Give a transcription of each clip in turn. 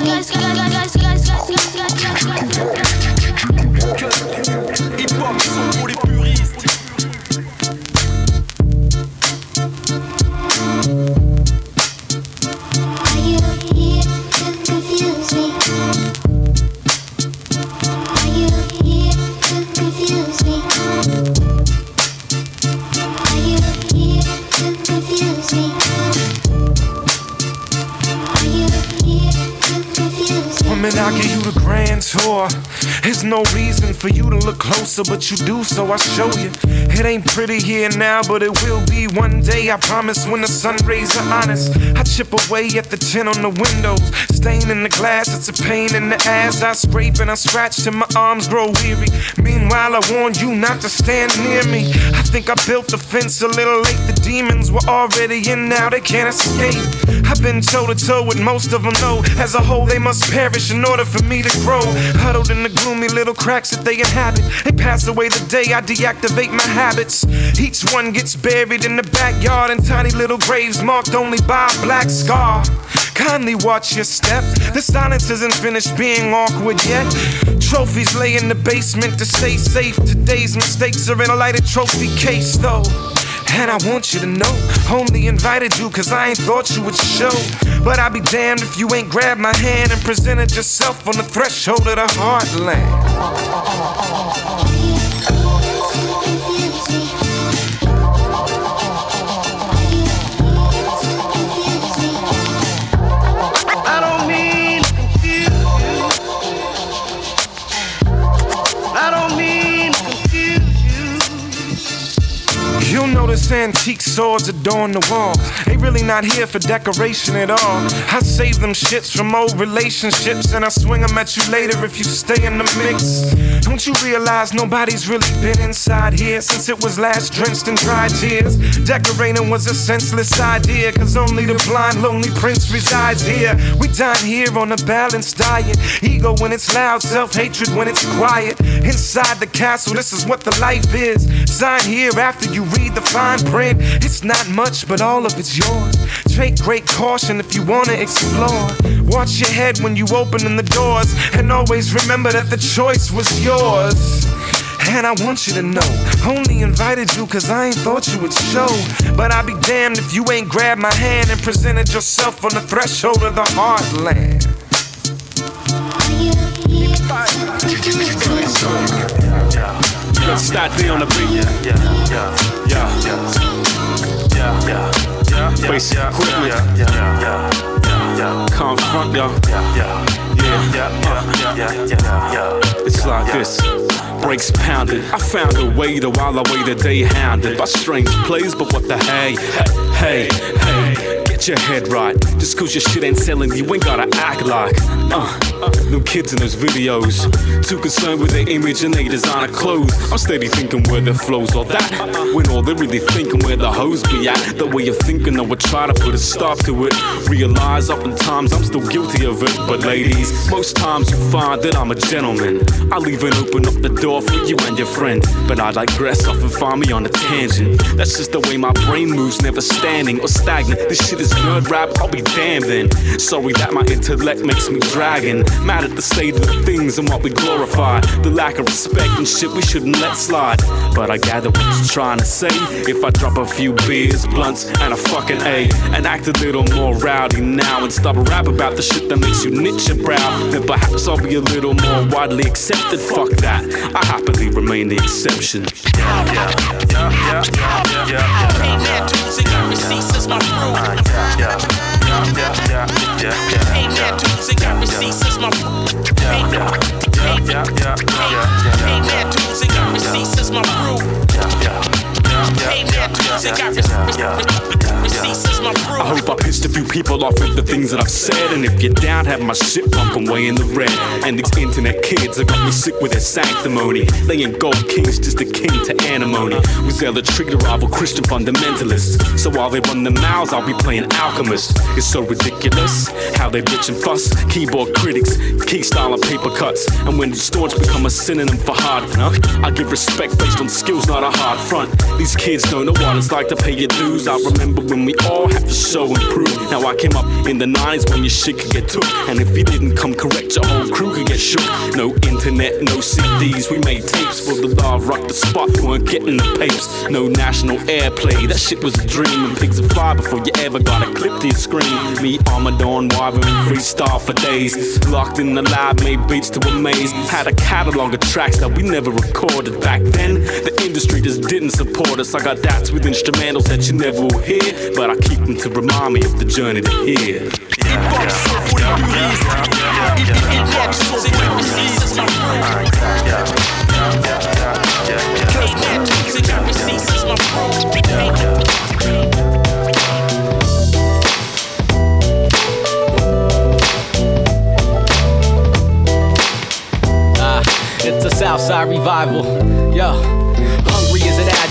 no but you do, so I show you. It ain't pretty here now, but it will be one day. I promise when the sun rays are honest. I chip away at the tin on the windows, stain in the glass. It's a pain in the ass. I scrape and I scratch till my arms grow weary. Meanwhile, I warn you not to stand near me. I think I built the fence a little late. The demons were already in, now they can't escape. I've been toe to toe with most of them, though. As a whole, they must perish in order for me to grow. Huddled in the gloomy little cracks that they inhabit. They pass away the day I deactivate my habit habits. Each one gets buried in the backyard in tiny little graves marked only by a black scar. Kindly watch your step. The silence isn't finished being awkward yet. Trophies lay in the basement to stay safe. Today's mistakes are in a lighted trophy case, though. And I want you to know, only invited you cause I ain't thought you would show. But I'd be damned if you ain't grabbed my hand and presented yourself on the threshold of the heartland. Antique swords adorn the walls. They really not here for decoration at all. I save them shits from old relationships and I swing them at you later if you stay in the mix. Don't you realize nobody's really been inside here since it was last drenched in dry tears? Decorating was a senseless idea, cause only the blind, lonely prince resides here. We dine here on a balanced diet. Ego when it's loud, self hatred when it's quiet. Inside the castle, this is what the life is. Sign here after you read the fine print. It's not much, but all of it's yours. Take great caution if you wanna explore. Watch your head when you open the doors, and always remember that the choice was yours. And I want you to know, only invited you cause I ain't thought you would show. But I'd be damned if you ain't grabbed my hand and presented yourself on the threshold of the heartland. Let's start there on the beat. Yeah, yeah, yeah, yeah, yeah, yeah, yeah, yeah. Yeah, yeah, yeah. Yeah, yeah, yeah, yeah, yeah, yeah, yeah. It's like this brakes pounded. I found a way to while away the day hounded by strange plays, but what the hey, hey, hey, hey get your head right. Just cause your shit ain't selling, you ain't gotta act like. Uh, them kids in those videos, too concerned with their image and they designer clothes. I'm steady thinking where the flows all that. When all they're really thinking where the hoes be at. The way you're thinking, I would try to put a stop to it. Realize oftentimes I'm still guilty of it. But ladies, most times you find that I'm a gentleman. I'll even open up the door for you and your friend. But I digress, often find me on a tangent. That's just the way my brain moves, never standing or stagnant. This shit is nerd rap, I'll be damned then. Sorry that my intellect makes me dragging. Mad at the state of things and what we glorify. The lack of respect and shit we shouldn't let slide. But I gather what you're trying to say. If I drop a few beers, blunts, and a fucking A, and act a little more rowdy now and stop a rap about the shit that makes you knit your brow, then perhaps I'll be a little more widely accepted. Fuck that. I happily remain the exception. Yeah, yeah, yeah, yeah, yeah, yeah, yeah, yeah yeah, yeah, yeah, yeah, yeah, yeah. I hope I pissed a few people off with the things that I've said. And if you're down, have my shit pumping way in the red. And these internet kids have got me sick with their sanctimony. They ain't gold kings, just a king to antimony. We zealot treat a rival Christian fundamentalists. So while they run their mouths, I'll be playing alchemist. So ridiculous how they bitch and fuss. Keyboard critics, key style and paper cuts. And when staunch become a synonym for hard, huh? I give respect based on skills, not a hard front. These kids don't know what it's like to pay your dues. I remember when we all had to show and prove. Now I came up in the nines when your shit could get took. And if you didn't come correct, your whole crew could get shook. No internet, no CDs, we made tapes for the love, rock the spot, weren't getting the papes. No national airplay, that shit was a dream. And pigs would fly before you ever got a clip to your screen. Me, Armadon, Wyvern, freestyle for days. Locked in the lab, made beats to amaze. Had a catalog of tracks that we never recorded back then. The industry just didn't support us. I got dats with instrumentals that you never will hear, but I keep them to remind me of the journey to here. Ah, Southside revival. Yo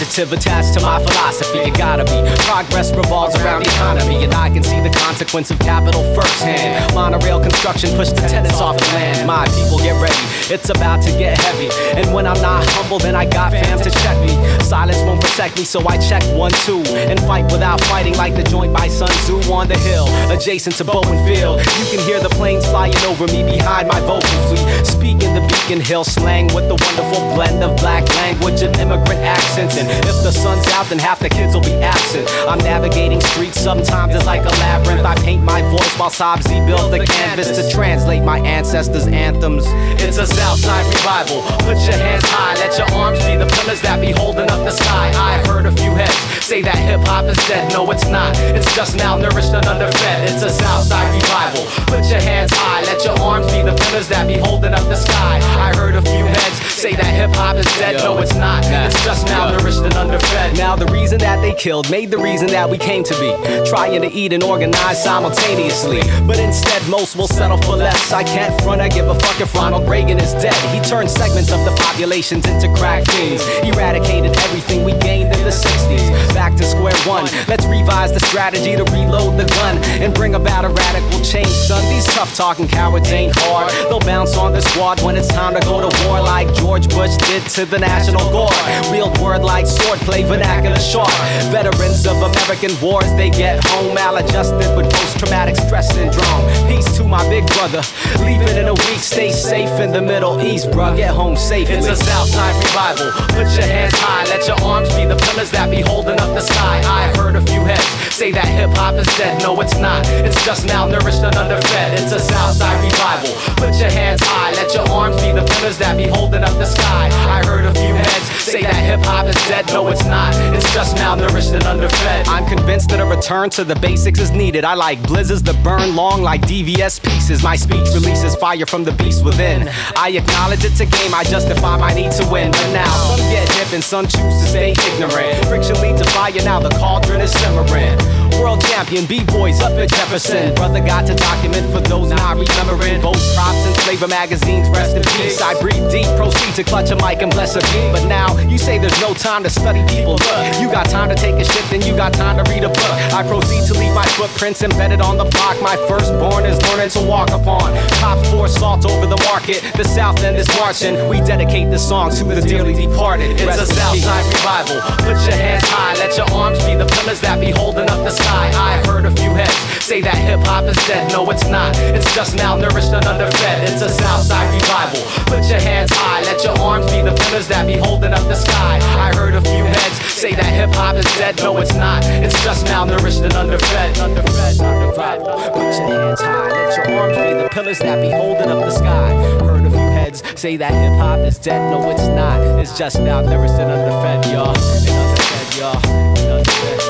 adjective attached to my philosophy. It gotta be. Progress revolves around the economy, and I can see the consequence of capital firsthand. Monorail construction pushed the tenants off the land. My people get ready, it's about to get heavy. And when I'm not humble, then I got fam to check me. Silence won't protect me, so I check one, two, and fight without fighting like the joint by Sun Tzu on the hill, adjacent to Boeing Field. You can hear the planes flying over me behind my vocals. We speak in the Beacon Hill slang with the wonderful blend of black language and immigrant accents. And if the sun's out, then half the kids will be absent. I'm navigating streets, sometimes it's like a labyrinth. I paint my voice while Sabzi builds the canvas to translate my ancestors' anthems. It's a Southside revival. Put your hands high, let your arms be the pillars that be holding up the sky. I heard a few heads say that hip hop is dead. No, it's not. It's just malnourished and underfed. It's a Southside revival. Put your hands high, let your arms be the pillars that be holding up the sky. I heard a few heads say that hip hop is dead. No, it's not. It's just malnourished and underfed. Now, the reason that they killed made the reason that we came to be. Trying to eat and organize simultaneously. But instead, most will settle for less. I can't front, I give a fuck if Ronald Reagan is dead. He turned segments of the populations into crack fiends. Eradicated everything we gained in the 60s. Back to square one. Let's revise the strategy to reload the gun and bring about a radical change, son. These tough talking cowards ain't hard. They'll bounce on the squad when it's time to go to war, like George Bush did to the National Guard. Wield word like swordplay, vernacular sharp. Veterans of American wars, they get home maladjusted with post traumatic stress syndrome. Peace to my big brother. Leave it in a week, stay safe in the Middle East, bruh. Get home safely. It's a Southside revival. Put your hands high, let your arms be the pillars that be holding up the sky. I heard a few heads say that hip hop is dead. No, it's not. It's just malnourished and underfed. It's a Southside revival. Put your hands high, let your arms be the pillars that be holding up the sky. I heard a few heads say that hip hop is dead. No, it's not. It's just malnourished and underfed. I'm convinced that a return to the basics is needed. I like blizzards that burn long like DVS pieces. My speech releases fire from the beast within. I acknowledge it's a game. I justify my need to win. But now some get hip and some choose to stay ignorant. Friction leads to fire. Now the cauldron is simmering. World champion B-boys up at Jefferson. Brother got to document for those not remembering. Both props and flavor magazines. Rest in peace. I breathe deep. Proceed to clutch a mic and bless a beat. But now you say there's no time to study people. Look, you got time to take a shit, then you got time to read a book. I proceed to leave my footprints embedded on the block. My firstborn is learning to walk upon. Cops pour salt over the market. The South End is marching. We dedicate this song to the dearly departed. It's Rest a Southside revival. Put your hands high. Let your arms be the pillars that be holding up the sky sky. I heard a few heads say that hip hop is dead. No, it's not. It's just malnourished and underfed. It's a Southside revival. Put your hands high, let your arms be the pillars that be holding up the sky. I heard a few heads say that hip hop is dead. No, it's not. It's just malnourished and underfed. Underfed, underfed. Put your hands high, let your arms be the pillars that be holding up the sky. Heard a few heads say that hip hop is dead. No, it's not. It's just malnourished and underfed, y'all. And underfed, y'all. And underfed.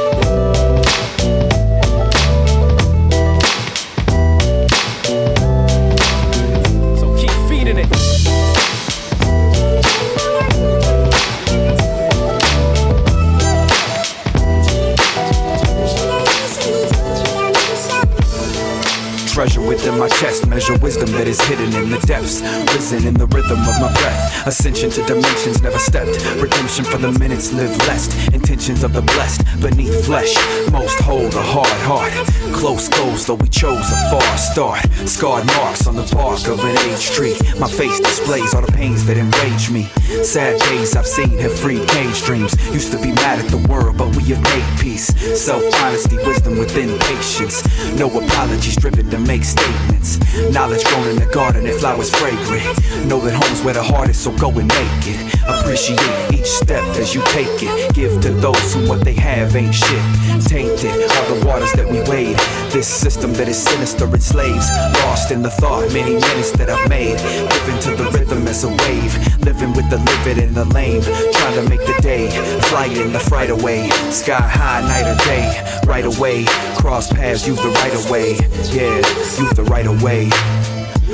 Within my chest. Measure wisdom that is hidden in the depths. Risen in the rhythm of my breath. Ascension to dimensions never stepped. Redemption for the minutes lived less. Intentions of the blessed beneath flesh. Most hold a hard heart. Close goals, though we chose a far start. Scarred marks on the bark of an age tree. My face displays all the pains that enrage me. Sad days I've seen have freed cage dreams. Used to be mad at the world, but we have made peace. Self honesty, wisdom within patience. No apologies, driven to make statements. Knowledge grown in the garden, and flowers fragrant. Know that home's where the heart is, so go and make it. Appreciate each step as you take it. Give to those who what they have ain't shit. Tainted all the waters that we wade. This system that is sinister enslaves. Lost in the thought, many minutes that I've made. Given to the rhythm as a wave. Living with the livid and the lame. Trying to make the day. Flying the fright away. Sky high, night or day. Right away. Cross paths, use the right away. Yeah, use the right away.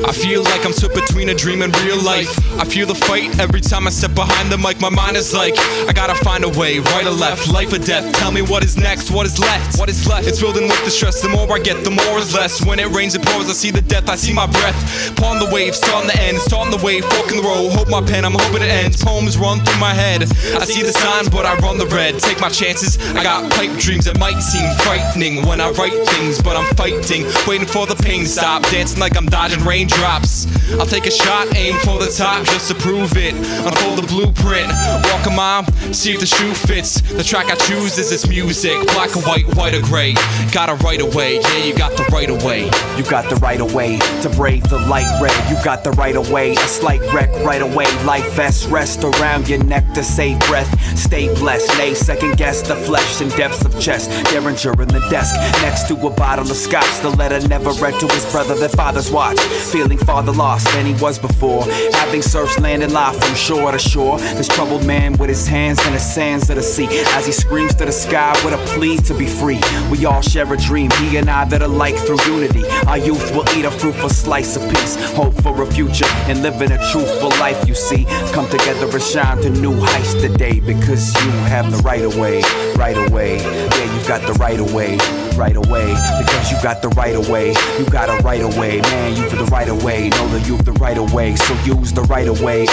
I feel like I'm stuck between a dream and real life. I feel the fight every time I step behind the mic. My mind is like, I gotta find a way, right or left, life or death. Tell me what is next, what is left, what is left. It's building with the stress. The more I get, the more is less. When it rains, it pours. I see the death, I see my breath. Pawn the wave, starting the end, starting the wave, in the road. Hope my pen, I'm hoping it ends. Poems run through my head. I see the signs, but I run the red. Take my chances. I got pipe dreams that might seem frightening when I write things, but I'm fighting, waiting for the pain to stop. Dancing like I'm dodging raindrops. I'll take a shot, aim for the top just to prove it. Unfold the blueprint, walk a mile, see if the shoe fits. The track I choose is this music, black or white, white or gray. Got a right away, yeah, you got the right away. You got the right away to brave the light red. You got the right away, a slight wreck right away. Life vest rest around your neck to save breath. Stay blessed, nay, second guess the flesh and depths of chest. Derringer in the desk, next to a bottle of scotch. The letter never read to his brother, their father's watch. Feeling farther lost than he was before. Having searched land and life from shore to shore. This troubled man with his hands in the sands of the sea. As he screams to the sky with a plea to be free. We all share a dream, he and I that are like through unity. Our youth will eat a fruitful slice of peace. Hope for a future and living a truthful life, you see. Come together and shine to new heights today because you have the right away, right away. Yeah, you've got the right away, right away. Because you got the right away, you got a right away. Man, you for the right away. Know that you've the right away, so use the right away.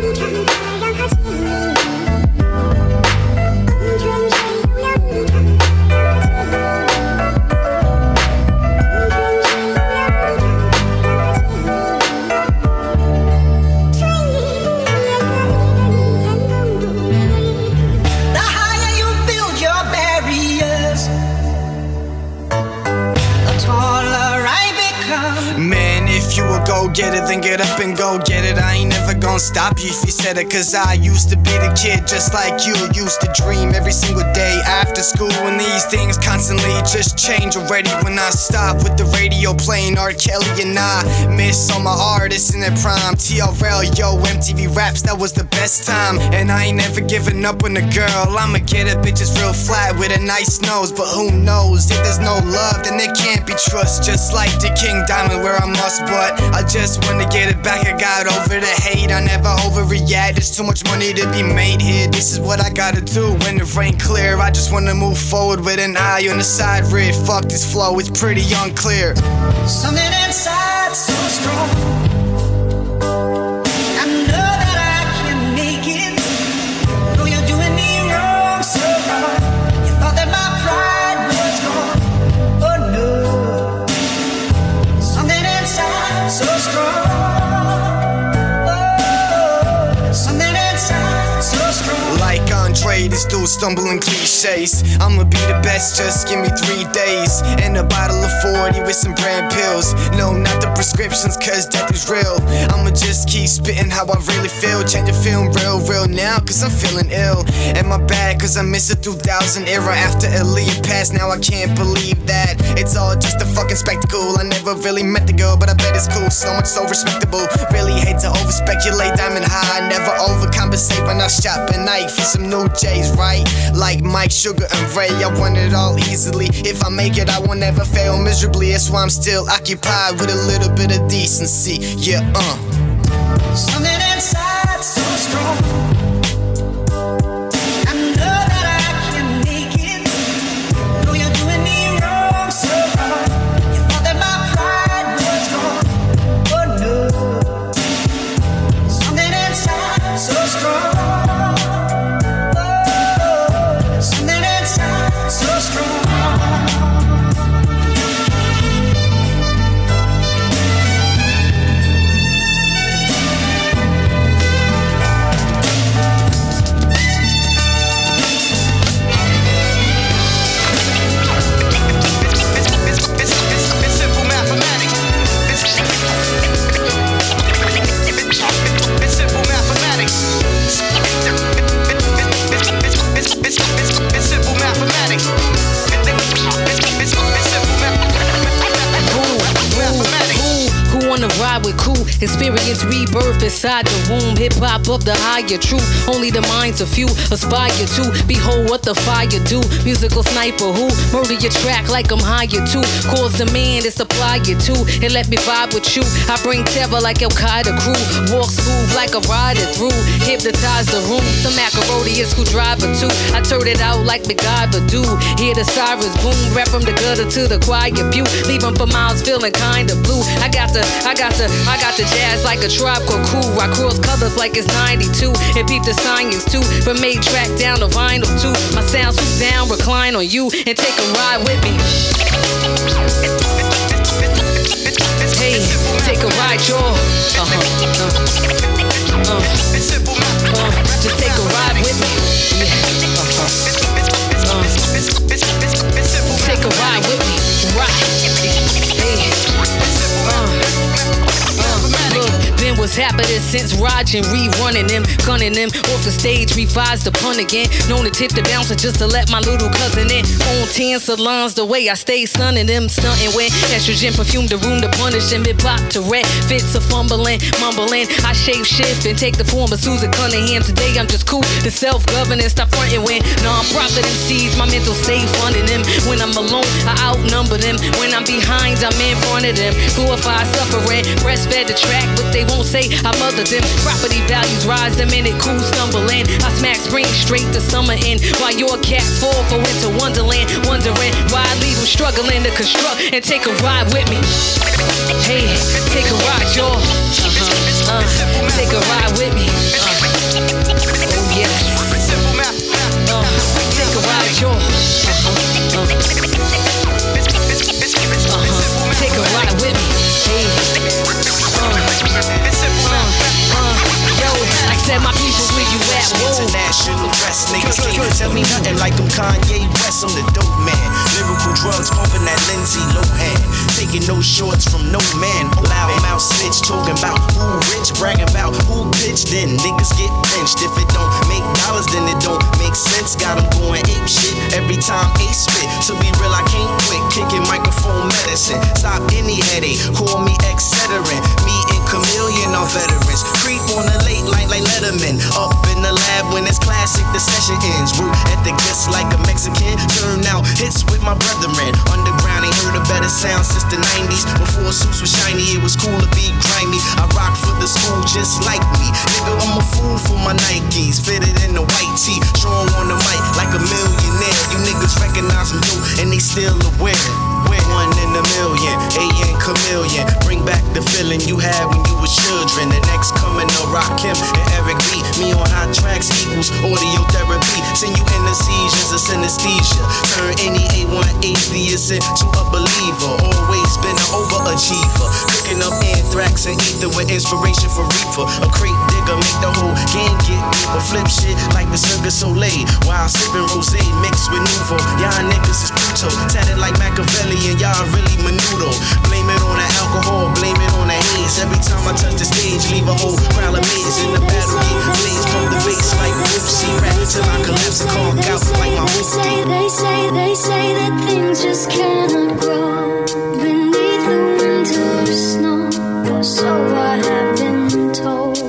The stop you if you said it. Cause I used to be the kid just like you. Used to dream every single day after school. And these things constantly just change already. When I stop with the radio playing R. Kelly and I miss all my artists in their prime. TRL, yo, MTV Raps, that was the best time. And I ain't never giving up on a girl. I'ma get a bitches real flat with a nice nose. But who knows? If there's no love, then there can't be trust. Just like the King Diamond, where I must. But I just wanna get it back. I got over the hate. Never overreact. There's too much money to be made here. This is what I gotta do when the rain clear. I just wanna move forward with an eye on the side rib. Fuck this flow, it's pretty unclear. Something inside so strong. Dude stumbling cliches. I'ma be the best, just give me three days. And a bottle of 40 with some brand pills. No, not the prescriptions, cause death is real. I'ma just keep spitting how I really feel. Change the film real, real now, cause I'm feeling ill. And my bad, cause I miss the 2000 era after Aaliyah passed. Now I can't believe that. It's all just a fucking spectacle. I never really met the girl, but I bet it's cool. So much so respectable. Really hate to over speculate. Diamond high, never overcompensate when I shop at night for some new J's, right? Like Mike, Sugar, and Ray. I want it all easily. If I make it, I will never fail miserably. That's why I'm still occupied with a little bit of decency. Yeah, uh. Experience rebirth inside the womb. Hip hop of the higher truth. Only the minds of few aspire to behold what the fire do. Musical sniper who murder your track like I'm hired to. Cause demand and supply you to. And let me vibe with you. I bring terror like Al Qaeda crew. Walk smooth like a rider through. Hypnotize the room. Some macaroni and screwdriver two. I turn it out like MacGyver do. Hear the sirens boom. Rap from the gutter to the quiet pew. Leave 'em for miles feeling kinda blue. I got the, I got the, I got the jazz like a tropical cool. I cross colors like it's 92. And peep the science too. From made track down to vinyl too. My sound swoop down, recline on you, and take a ride with me. Hey, take a ride, y'all. Uh-huh. Uh, uh, uh, just take a ride with me. Yeah. What's happening since and rerunning them, gunning them off the stage, revised the pun again. Known to tip the bouncer just to let my little cousin in. On 10 salons, the way I stay sunning them, stunting when estrogen perfume the room to punish them. It pop to red, fits a fumbling, mumbling. I shape shift and take the form of Susan Cunningham. Today I'm just cool, the self governance, stop fronting when non-profit MCs, my mental state funding them. When I'm alone, I outnumber them. When I'm behind, I'm in front of them. Glorify suffering, breastfed the track, but they won't say I mothered them. Property values rise the minute cool stumbling. I smack spring straight to summer in, while your cats fall for winter wonderland. Wondering why I leave them struggling to construct and take a ride with me. Hey, take a ride, y'all. Uh-huh. Uh, take a ride with me. Uh. Oh yes. Uh, take a ride, y'all. Uh-huh. Uh. Uh-huh. Take a ride with me. Said my people where you at. International rest niggas can't tell me nothing like I'm Kanye West. I'm the dope man. Lyrical drugs pumping that Lindsay Lohan. Taking no shorts from no man. Loud mouth snitch talking about who rich, bragging about who bitch. Then niggas get lynched. If it don't make dollars, then it don't make sense. Got Got 'em going ape shit every time Ace spit. To be real, I can't quit kicking microphone medicine. Stop any headache, call me etc. Me and Chameleon are veterans. Creep on the late night. Up in the lab when it's classic, the session ends. Root at the guest like a Mexican. Turn out hits with my brethren. Underground ain't heard a better sound since the 90s. Before suits was shiny, it was cool to be grimy. I rock for the school just like me. Nigga, I'm a fool for my Nikes. Fitted in the white tee. Strong on the mic like a millionaire. You niggas recognize me and they still aware. One in a million, A and chameleon. Bring back the feeling you had when you was children. The next coming to Rakim and Eric B. Me on hot tracks equals audio therapy. Send you in the seizures of synesthesia. Turn any A1 atheist into a believer. Always been an overachiever. Cooking up anthrax and ether with inspiration for reefer. A crate digger make the whole game get deeper. Flip shit like the Cirque du Soleil. While sipping rose mixed with Nouveau. Y'all niggas is Pluto. Tatted like Machiavelli and y'all really menudo. Blame it on the alcohol, blame it on the haze. Every time I touch the stage, leave a whole crowd of maze in the battle gate. Blaze from the bass like Whoopsie. Rap till I collapse and conk out like my They say, they say, they say that things just cannot grow beneath the winter snow. So I have been told.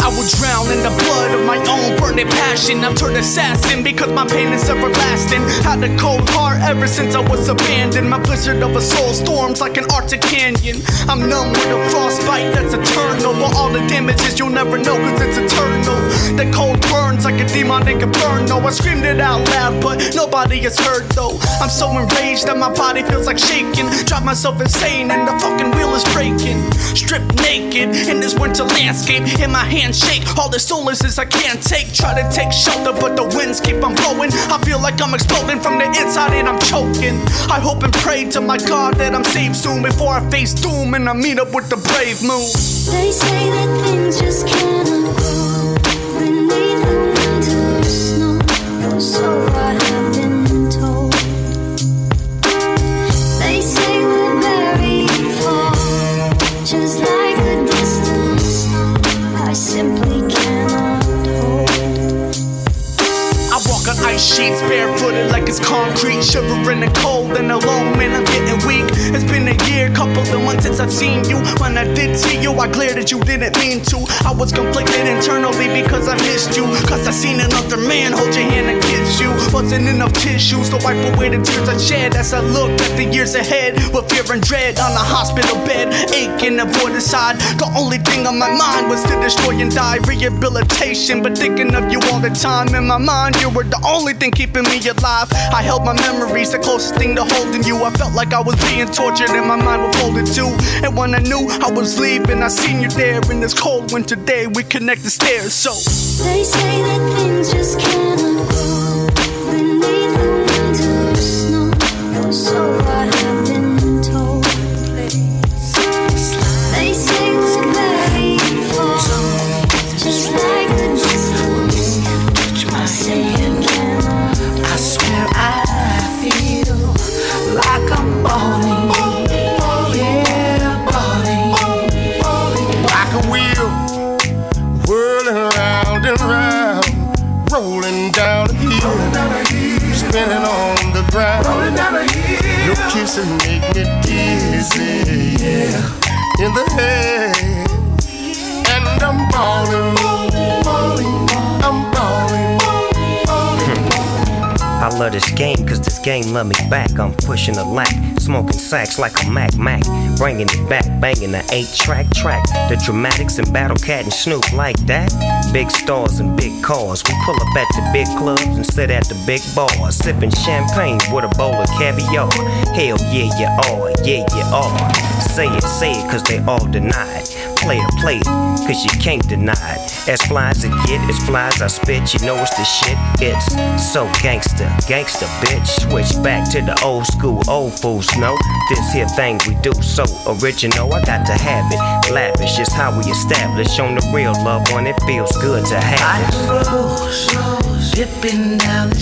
I will drown in the blood of my own burning passion. I've turned assassin because my pain is everlasting. Had a cold heart ever since I was abandoned. My blizzard of a soul storms like an Arctic canyon. I'm numb with a frostbite that's eternal. But all the damages you'll never know cause it's eternal. The cold burns like a demonic inferno. I screamed it out loud, but nobody has heard though. I'm so enraged that my body feels like shaking. Drive myself insane and the fucking wheel is breaking. Stripped naked in this winter landscape. and my hand shake, all the solaces I can't take. Try to take shelter, but the winds keep on blowing. I feel like I'm exploding from the inside and I'm choking. I hope and pray to my God that I'm saved soon before I face doom and I meet up with the brave moon. They say that things just cannot grow beneath the winter snow. So I sheets, barefooted it's concrete. Shivering and cold and alone, man, I'm getting weak. It's been a year, couple of months since I've seen you. When I did see you, I glared at you, didn't mean to. I was conflicted internally because I missed you. Cause I seen another man hold your hand and kiss you. Wasn't enough tissues to wipe away the tears I shed as I looked at the years ahead with fear and dread on the hospital bed, aching to void aside. The only thing on my mind was to destroy and die. Rehabilitation, but thinking of you all the time. In my mind, you were the only thing keeping me alive. I held my memories, the closest thing to holding you. I felt like I was being tortured and my mind was folded too. And when I knew I was leaving, I seen you there in this cold winter day. We connected stairs, so. They say that things just cannot Your kisses make me dizzy, yeah, in the head, and I'm balling, I'm balling. I love this game cause this game love me back. I'm pushing the lack, smoking sacks like a Mac Mac. Bringing it back, banging the 8 track track. The dramatics and Battle Cat and Snoop like that. Big stars and big cars. We pull up at the big clubs and sit at the big bars. Sipping champagne with a bowl of caviar. Hell yeah, you are, yeah, you are. Say it, say it cause they all deny it. Play it, play cause you can't deny it. As fly as it get, as fly as I spit, you know it's the shit. It's so gangster, gangster bitch. Switch back to the old school, old fools know. This here thing we do so original, I got to have it. Lavish is how we establish on the real love when it feels good to have it. Flows, dipping down the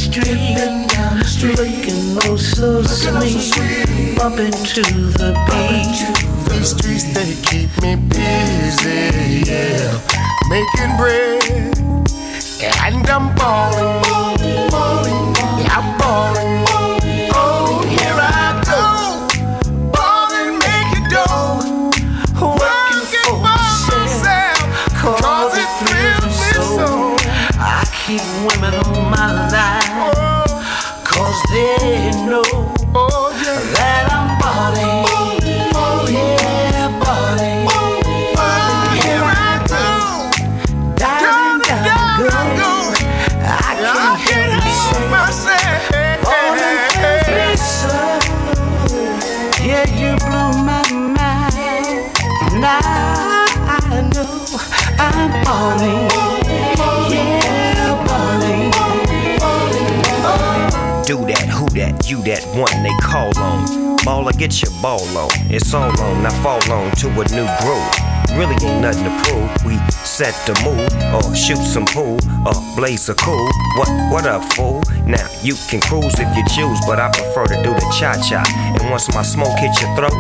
street, looking oh so oh sweet, bumping to the beat. These streets they keep me busy, yeah, making bread, and I'm balling, yeah, I'm balling. Women you that one they call on. Baller, get your ball on. It's all on, now fall on to a new groove. Really ain't nothing to prove. We set the mood, or shoot some pool, or blaze a cool. What, what up, fool? Now you can cruise if you choose, but I prefer to do the cha cha. And once my smoke hits your throat,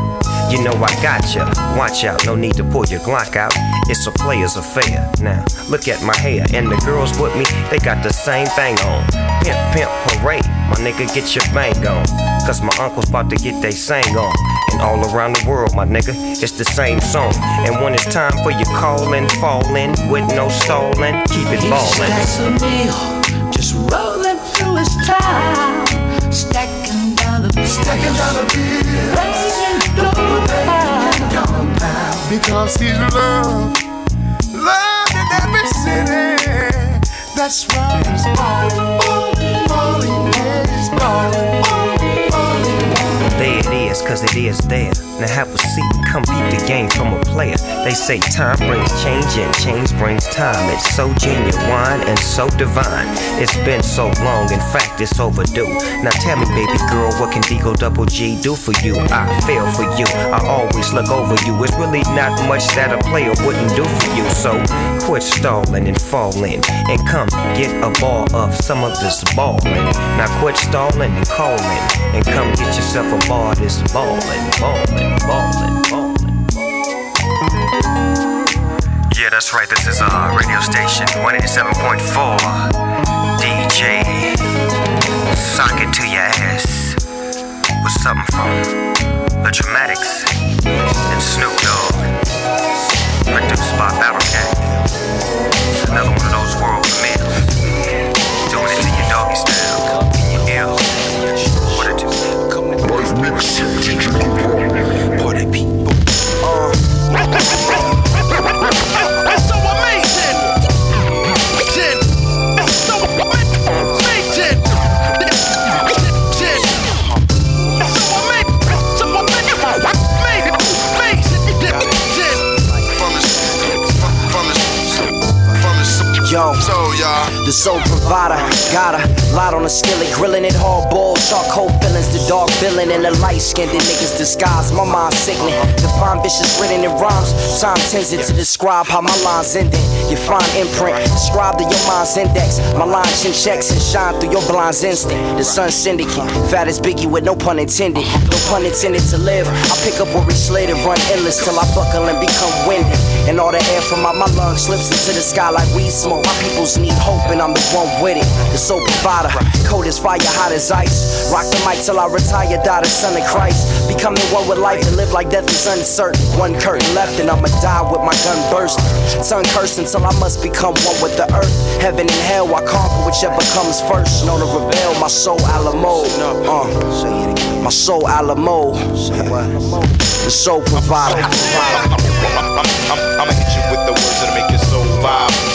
you know I got ya. Watch out, no need to pull your Glock out. It's a player's affair. Now look at my hair, and the girls with me, they got the same thing on. Pimp, pimp, hooray, my nigga, get your bang on. Cause my uncle's about to get they sang on. And all around the world, my nigga, it's the same song. And when it's time for you callin', fallin' with no stallin', keep it ballin'. That's a meal, just rolling through his town, stacking down the Stacking down the bill. Because he's love, love in every city. That's why he's balling, balling, yeah, he's it is, cause it is there. Now have a seat, come peep the game from a player. They say time brings change and change brings time. It's so genuine and so divine. It's been so long, in fact, it's overdue. Now tell me, baby girl, what can Digo Double G do for you? I feel for you, I always look over you. It's really not much that a player wouldn't do for you. So quit stalling and falling and come get a ball of some of this ballin'. Now quit stalling and calling and come get yourself a ball this ballin', ballin', ballin', ballin'. Yeah, that's right. This is a radio station 187.4 DJ sock it to your ass with something from the Dramatics and Snoop Dogg, produced by Cat. It's another one of those world premieres. Yo, so y'all. the soul provider, got a lot on the skillet, grilling it hard boiled, charcoal fillings, the dark villain and the light skinned niggas disguise. My mind sickening, define vicious written in rhymes. Time tends it to describe how my lines ending. Your fine imprint, describe to your mind's index. My lines in checks and shine through your blind's instinct. The sun syndicate, fat as Biggie with no pun intended. No pun intended to live. I pick up where we slid and run endless till I buckle and become winded. And all the air from out my lungs slips into the sky like weed smoke. My peoples need hope, and I'm the one with it. The soul cold as fire, hot as ice. Rock the mic till I retire, die the son of Christ. Becoming one with life and live like death is uncertain. One curtain left, and I'ma die with my gun bursting. Tongue cursing till I must become one with the earth. Heaven and hell, I conquer whichever comes first. Known to rebel, my soul Alamo. Uh, my soul Alamo. The soul provider. I'ma hit you with the words that'll make your soul vibe.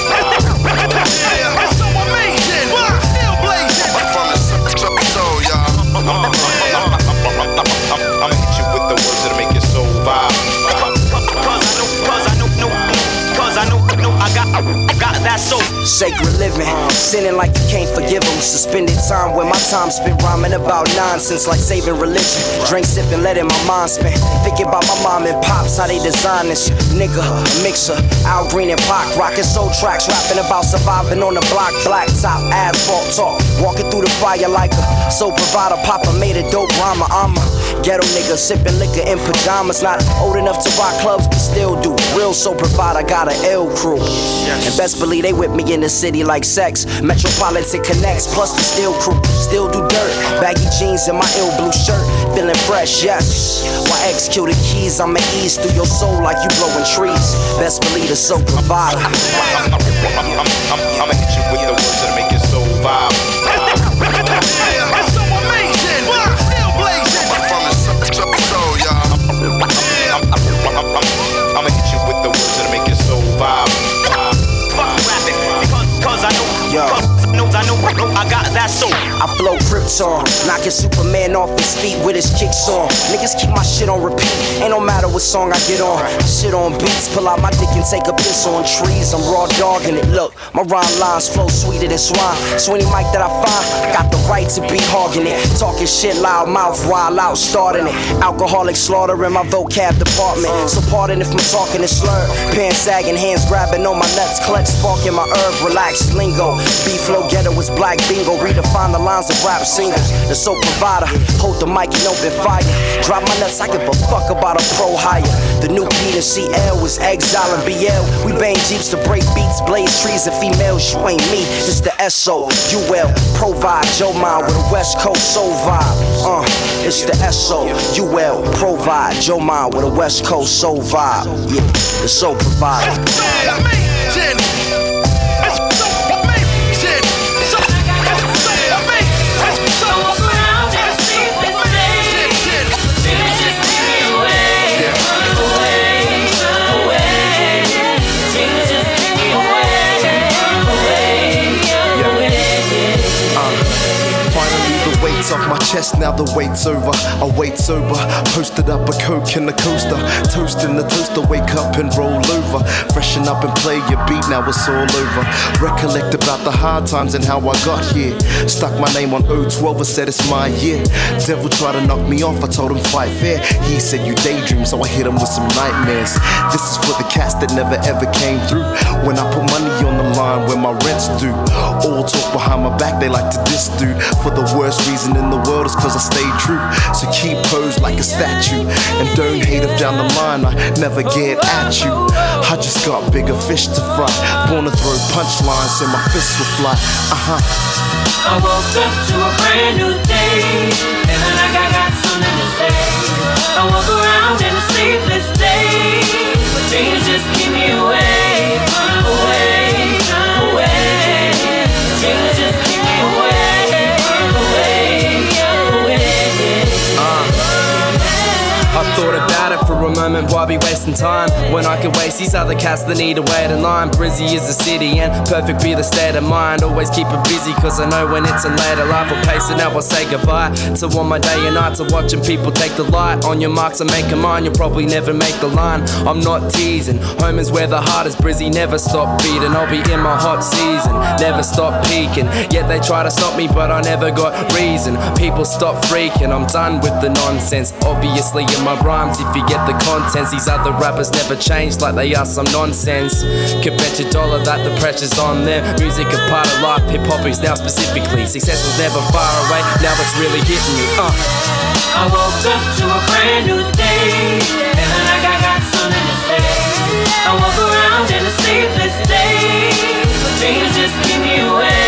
Got, that soul. Sacred living, sinning like you can't forgive them. Suspended time where my time spent rhyming about nonsense like saving religion. Drink, sipping, letting my mind spin. Thinking about my mom and pops, how they design this. Nigga, mixer, Al Green and Pac, rocking soul tracks, rapping about surviving on the block, black top, asphalt talk. Walking through the fire like a soul provider. Papa made a dope rhymer. I'm a ghetto nigga, sipping liquor in pajamas. Not old enough to rock clubs, but still do. Real soul provider, got an L crew. And best believe they with me in the city like sex. Metropolitan connects, plus the steel crew. Still do dirt. Baggy jeans and my ill blue shirt. Feeling fresh, yes. Why execute the keys? I'ma ease through your soul like you blowing trees. Best believe the soul provider. I'ma hit you with the words that'll make your soul vibe. It's I I got that soul. I flow Krypton, knocking Superman off his feet with his kicks on. Niggas keep my shit on repeat, ain't no matter what song I get on. Shit on beats, pull out my dick and take a piss on trees. I'm raw dogging it. Look, my rhyme lines flow sweeter than swine. So any mic that I find, I got the right to be hogging it. Talking shit loud mouth, wild out, starting it. Alcoholic slaughter in my vocab department. So pardon if I'm talking is slurred. Pants sagging, hands grabbing on my nuts, clutch sparking my herb, relaxed lingo. B flow ghetto is black bingo. Redefine the lines of rap singles. The soap provider, hold the mic and open fire. Drop my nuts, I give a fuck about a pro hire. The new Peter CL was exile and BL. We bang jeeps to break beats, blaze trees and females. You ain't me, it's the SO. UL, provide Joe Mind with a West Coast soul vibe. Uh, it's the SO. UL, provide Joe Mind with a West Coast soul vibe. Yeah, the soul provider. Chest, now the wait's over. I wait sober, posted up a coke in the coaster. Toast in the toaster, wake up and roll over. Freshen up and play your beat, now it's all over. Recollect about the hard times and how I got here. Stuck my name on 012, I said it's my year. Devil tried to knock me off, I told him fight fair. He said you daydream, so I hit him with some nightmares. This is for the cast that never ever came through. When I put money on the line, when my rent's due. All talk behind my back, they like to diss dude. For the worst reason in the world world cause I stay true. So keep posed like a statue. And don't hate if down the line I never get at you. I just got bigger fish to fry. Born to throw punchlines so my fists will fly. Uh huh. I woke up to a brand new day, feeling like I got something to say. I walk around in a sleepless day, but dreams just keep me away, moment, why be wasting time when I could waste these other cats that need to wait in line? Brizzy is the city and perfect be the state of mind. Always keep it busy, cause I know when it's a later life, I'll pace it out, I'll say goodbye to all my day and nights of watching people take the light. On your marks, I make a mind, you'll probably never make the line. I'm not teasing, home is where the heart is. Brizzy never stop beating, I'll be in my hot season, never stop peaking. Yet they try to stop me, but I never got reason. People stop freaking, I'm done with the nonsense. Obviously, in my rhymes, if you get the contents, these other rappers never change like they are some nonsense. Could bet your dollar that the pressure's on them. Music a part of life, hip hop is now specifically. Success was never far away, now it's really hitting me. Uh. I woke up to a brand new day, feeling like I got something to say. I walk around in a sleepless day, but dreams just keep me away,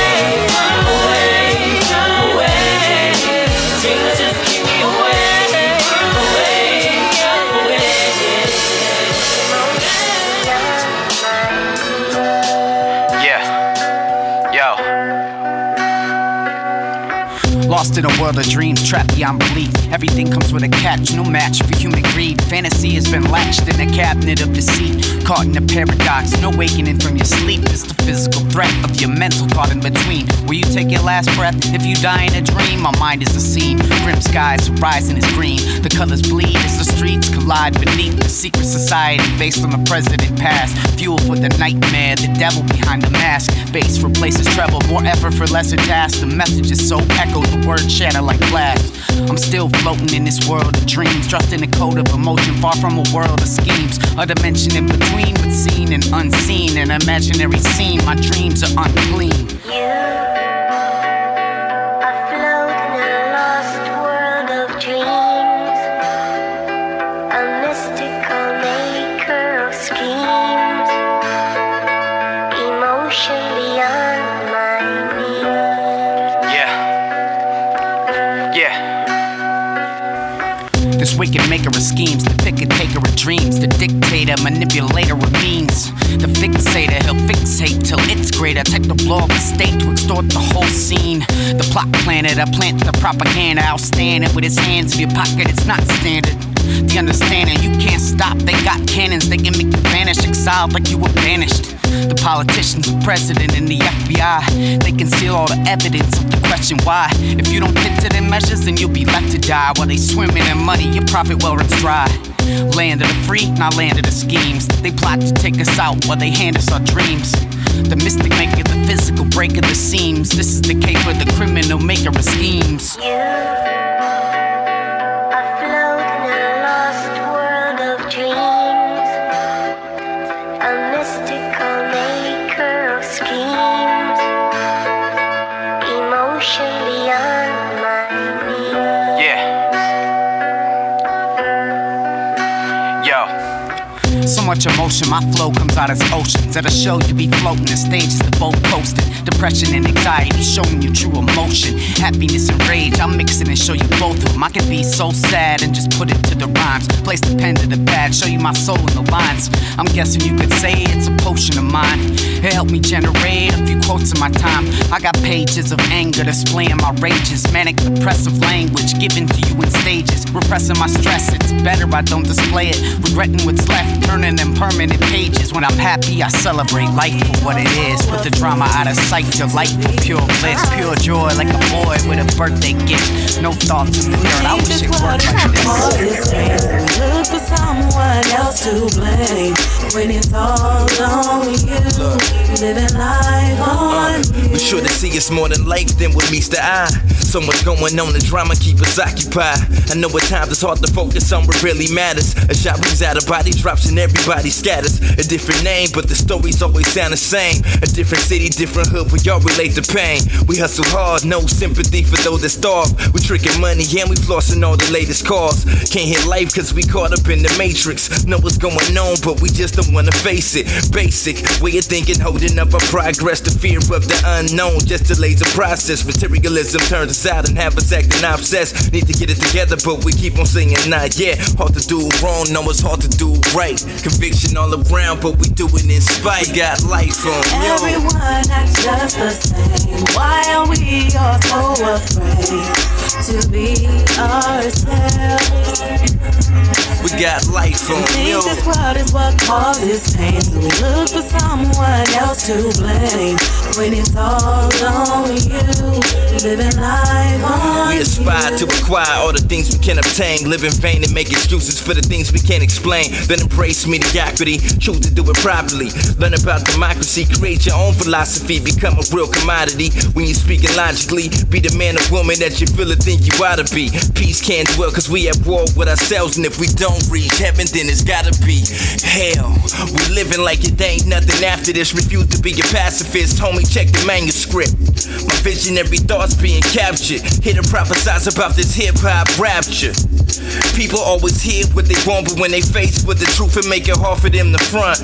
Lost in a world of dreams, trapped beyond belief. Everything comes with a catch, no match for human greed. Fantasy has been latched in a cabinet of deceit. Caught in a paradox, no wakening from your sleep. It's the physical threat of your mental caught in between. Will you take your last breath if you die in a dream? My mind is a scene. Grim skies, horizon is green. The colors bleed as the streets collide beneath the secret society based on the president past. Fuel for the nightmare, the devil behind the mask. Bass replaces treble, more effort for lesser tasks. The message is so echoed, the shatter like blast. I'm still floating in this world of dreams, in a code of emotion, far from a world of schemes. A dimension in between, but seen and unseen. An imaginary scene, my dreams are unclean. Yeah. Wicked maker of schemes, the pick and taker of dreams, the dictator, manipulator of means, the fixator, he'll fixate till it's greater. Take the blow of the state to extort the whole scene. The plot planner, to plant the propaganda, I'll stand outstanding with his hands in your pocket, it's not standard. The understanding you can't stop, they got cannons, they can make you vanish, exiled like you were banished. Politicians, the president, and the FBI, they conceal all the evidence of the question why. If you don't fit to their measures, then you'll be left to die while they swimming in their money, your profit well runs dry. Land of the free, not land of the schemes. They plot to take us out while they hand us our dreams. The mystic maker, the physical breaker, the seams. This is the caper, the criminal maker of schemes. Yo. So much emotion, my flow comes out as oceans. At a show, you be floating, the stage is the boat posted. Depression and anxiety showing you true emotion. Happiness and rage, I'm mixing and show you both of them. I can be so sad and just put it to the rhymes. Place the pen to the pad, show you my soul in the lines. I'm guessing you could say it's a potion of mine. It helped me generate a few quotes in my time. I got pages of anger displaying my rages. Manic depressive language given to you in stages. Repressing my stress, it's better I don't display it. Regretting what's left, turning them permanent pages. When I'm happy, I celebrate life for what it is. Put the drama out of sight, delightful, pure bliss. Pure joy like a boy with a birthday gift. No thoughts in the dirt, I wish it worked like this. Look for someone else to blame when it's all on you. Living life. Sure to see it's more than life than what meets the eye. So much going on, the drama keep us occupied. I know at times it's hard to focus on what really matters. A shot rings out, a body drops, and everybody scatters. A different name, but the stories always sound the same. A different city, different hood, we all relate to pain. We hustle hard, no sympathy for those that starve. We tricking money, and we flossing all the latest cars. Can't hit life cause we caught up in the matrix. Know what's going on, but we just don't wanna face it. Basic way of thinking, holding up our progress. The fear of the unknown just delays the process. Materialism turns us out and have us acting obsessed. Need to get it together, but we keep on singing not yet. Hard to do wrong, no, it's hard to do right. Conviction all around, but we do it in spite. Got life on yo. Everyone acts just the same. Why are we all so afraid to be ourselves? We got life on Think yo. this world is what causes pain, so we look for someone else to blame. When it's all on you, living life on We aspire to acquire all the things we can obtain. Live in vain and make excuses for the things we can't explain. Then embrace mediocrity, choose to do it properly. Learn about democracy, create your own philosophy, become a real commodity. When you're speaking logically, be the man or woman that you feel or think you ought to be. Peace can't dwell cause we at war with ourselves, and if we don't reach heaven, then it's gotta be hell. We're living like it ain't nothing after this. Refuse to be a pacifist, homie. Check the manuscript. My visionary thoughts being captured. Here to prophesize about this hip hop rapture. People always hear what they want, but when they face with the truth, it make it hard for them to front.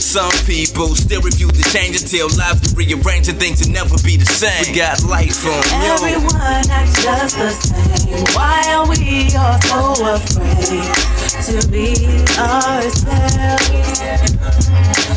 Some people still refuse to change until lives to rearrange and things will never be the same. We got life on yo. Everyone acts just the same. Why are we all so afraid to be ourselves?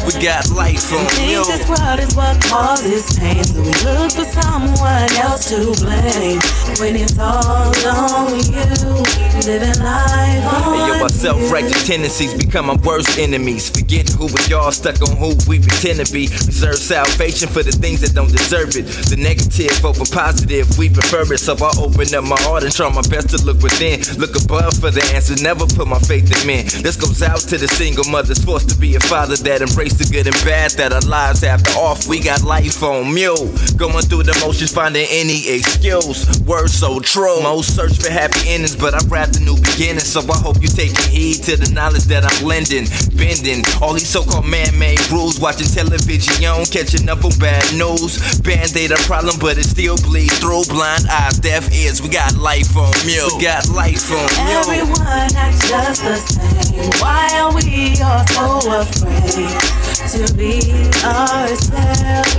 We got life on Think yo. this world is what causes pain, so we look for someone else to blame. When it's all on you, living life on Hey, yo, our self-righteous tendencies become our worst enemies. Forgetting who we are, stuck on who we pretend to be. Reserve salvation for the things that don't deserve it. The negative over positive, we prefer it. So I open up my heart and try my best to look within. Look above for the answers, never put my faith in men. This goes out to the single mothers forced to be a father that embrace the good and bad that our lives have to offer. We got life on mule. Going through the motions, finding any excuse. Words so true. Most search for happy endings, but I'd rather new beginnings. So I hope you taking heed to the knowledge that I'm lending. Bending all these so-called man-made rules. Watching television, catching up on bad news. Band-aid a problem, but it still bleeds through. Blind eyes, deaf ears. We got life on mule. We got life on mule. Everyone acts just the same. Why are we all so afraid to be ourselves?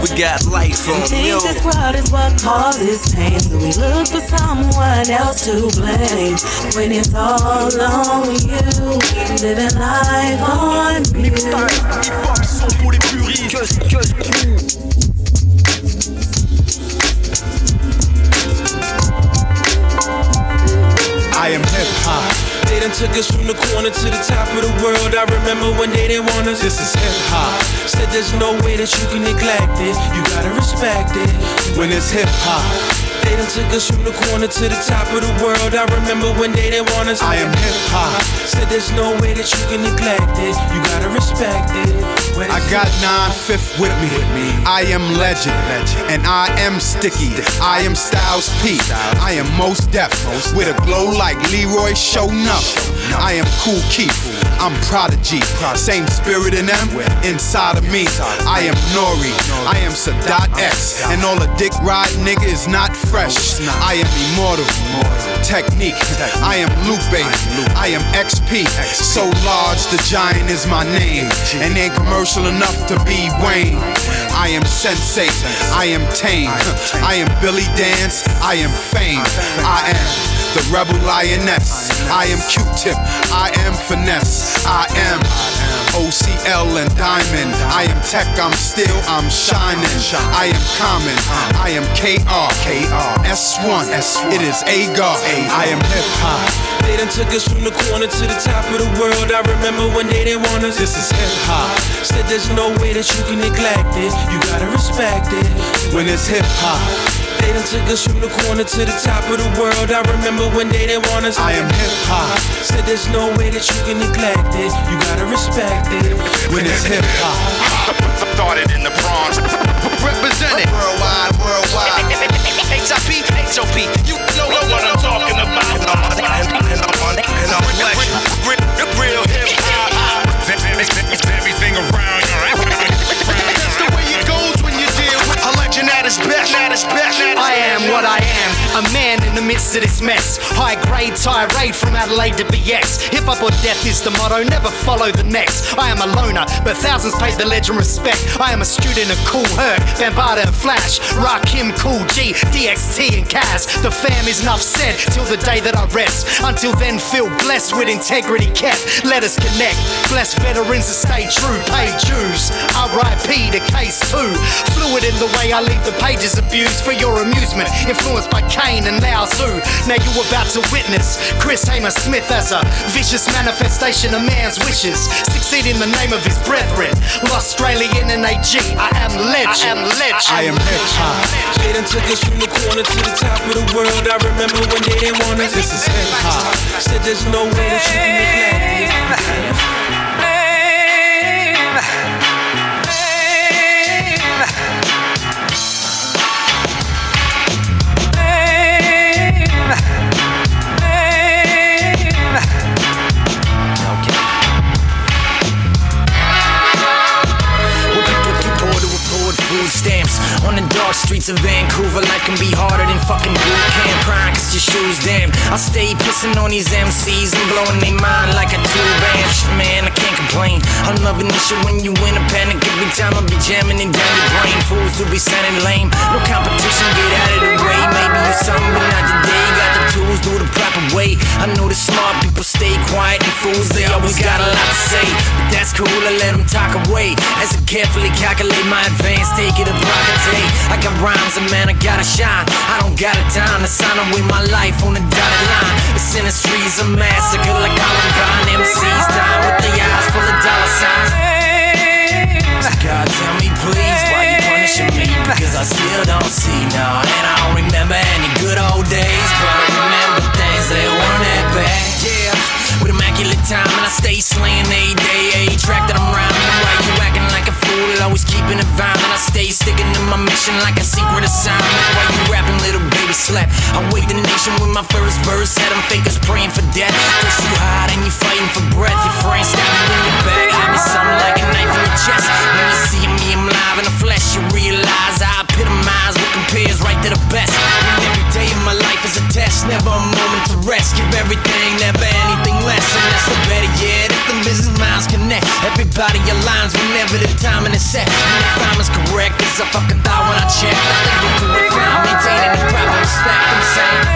We got life on Think this world is what causes pain, so we look for someone else to blame. When it's all on you, living life on you. Pour les puristes. Cuz, cuz. I am hip hop. They done took us from the corner to the top of the world. I remember when they didn't want us. This is hip hop. Said there's no way that you can neglect it. You gotta respect it. When it's hip hop. They done took us from the corner to the top of the world. I remember when they didn't want us. I am hip hop. Said there's no way that you can neglect it. You gotta respect it. I got nine fifth with me. I am legend, legend. and I am sticky. I am Styles P. I am most deaf, with a glow like Leroy Show Nuff. I am Kool Keith. I'm Prodigy. Same spirit in them, inside of me. I am Nori. I am Sadat X. And all the dick ride nigga is not fresh. I am immortal. Technique. I am Lupe. I am XP. So large, the giant is my name. And ain't commercial enough to be Wayne. I am Sensei. I am Tame. I am Billy Dance. I am Fame. I am the rebel lioness. I am Q-tip. I am finesse. I am OCL and Diamond. I am tech. I'm still. I'm shining. I am common. I am KR. KR. S1. It is Agar. I am hip hop. They done took us from the corner to the top of the world. I remember when they didn't want us. This is hip hop. Said there's no way that you can neglect it. You gotta respect it. When it's hip hop. They done took us from the corner to the top of the world. I remember when they didn't want us. I am hip hop. Said there's no way that you can neglect it. You gotta respect it. When it's hip hop. Started in the Bronx. represented. Worldwide, worldwide. HIP, HOP. You know what I'm talking about. And I'm, and I'm, and I'm real, real hip hop. Everything around That's deal with a legend at best. At best. I am what I am, a man in the midst of this mess. High grade tirade from Adelaide to BX. Hip hop or death is the motto, never follow the next. I am a loner, but thousands paid the legend respect. I am a student of Kool Herc, Bambaataa and Flash, Rakim, Kool G, DXT and Kaz. The fam is enough said till the day that I rest. Until then, feel blessed with integrity kept. Let us connect. Bless veterans to stay true, pay dues. RIP to case two. Fluid in the way I leave the pages abused for your amusement. Influenced by Kane and Lao Tzu. Now you about to witness Chris Hamer Smith as a vicious manifestation of man's wishes. Succeed in the name of his brethren. Lost Australian and AG. I am legend. I am legend. I am hop. They done took us from the corner to the top of the world. I remember when they didn't want us. This is hip hop. Said there's no way that you can neglect it. On the dark streets of Vancouver. Life can be harder than fucking boot camp. Crying cause your shoes damn I stay pissing on these MCs And blowing their mind like a amp Shit, Man, I can't complain. I'm loving this shit when you in a panic. Every time I be jamming it down your brain Fools who be sounding lame. No competition, get out of the way. Maybe you're something but not today. Got the tools, do the proper way. I know the smart people stay quiet And fools, they always got a lot to say. But that's cool, I let them talk away. As I carefully calculate my advance Take it a a day I got rhymes and man, I gotta shine. I don't got a time to sign away my life on the dotted line. The industry's a massacre like Columbine MCs dying with their eyes full of dollar signs. God, tell me please why you punishing me? Because I still don't see now And I don't remember any good old days But I remember things that immaculate time And I stay slaying a day A track that I'm rhyming. Why you acting like a fool Always keeping it and I stay sticking to my mission like a secret assignment. Why you rapping little baby slap. I wake the nation with my first verse Had them fakers praying for death. First you hide and you fighting for breath. Your friends stab you in your back I be something like a knife in your chest. When you see me, I'm live in the flesh You realize I epitomize what compares right to the best is test Never a moment to rest. Give everything, never anything less. And that's the better yet If the business minds connect. Everybody aligns whenever the timing is set. And if I'm as correct as I fucking thought when I checked I think we do it fine Maintaining the proper respect I'm saying.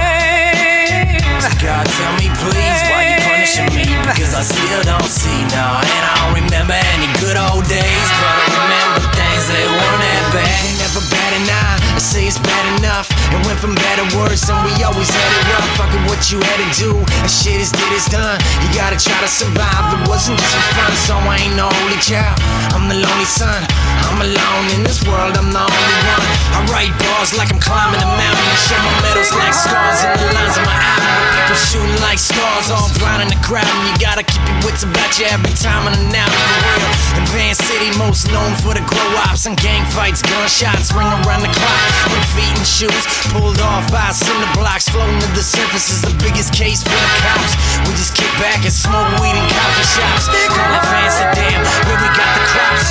God, tell me please why you punishing me? Because I still don't see now And I don't remember any good old days. But I remember things that weren't that bad. Never bad enough I say it's bad enough It went from bad to worse And we always had it rough. Fuck it, what you had to do And shit is did is done. You gotta try to survive It wasn't just for fun So I ain't no only child. I'm the lonely son I'm alone in this world I'm the only one. I write bars like I'm climbing a mountain And show my medals like scars In the lines of my album People shooting like stars All blind in the crowd And you gotta keep your wits about you Every time and out for real. In Van City most known for the grow ups And gang fights, gunshots ring around the clock with feet and shoes pulled off by cinder blocks, floating to the surface is the biggest case for the cops. We just kick back and smoke weed in coffee shops. Call it fancy damn, where we got the crops.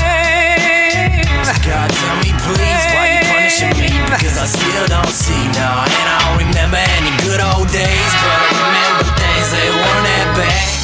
God, tell me please why you punishing me? Because I still don't see now, and I don't remember any good old days, but I remember things they weren't that bad.